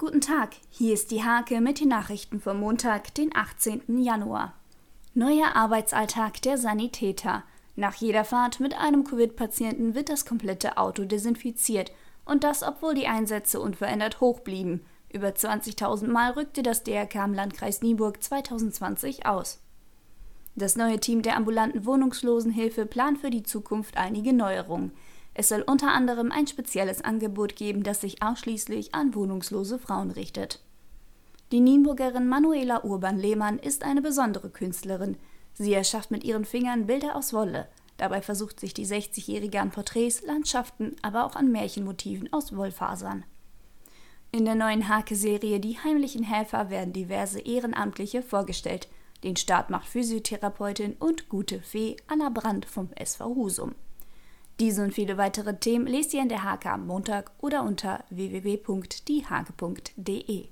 Guten Tag, hier ist die Hake mit den Nachrichten vom Montag, den 18. Januar. Neuer Arbeitsalltag der Sanitäter. Nach jeder Fahrt mit einem Covid-Patienten wird das komplette Auto desinfiziert und das, obwohl die Einsätze unverändert hoch blieben. Über 20.000 Mal rückte das DRK im Landkreis Nieburg 2020 aus. Das neue Team der ambulanten Wohnungslosenhilfe plant für die Zukunft einige Neuerungen. Es soll unter anderem ein spezielles Angebot geben, das sich ausschließlich an wohnungslose Frauen richtet. Die Nienburgerin Manuela Urban-Lehmann ist eine besondere Künstlerin. Sie erschafft mit ihren Fingern Bilder aus Wolle. Dabei versucht sich die 60-Jährige an Porträts, Landschaften, aber auch an Märchenmotiven aus Wollfasern. In der neuen Hake-Serie Die heimlichen Helfer werden diverse Ehrenamtliche vorgestellt. Den Start macht Physiotherapeutin und gute Fee Anna Brandt vom SV Husum. Diese und viele weitere Themen lest ihr in der Hake am Montag oder unter www.diehake.de.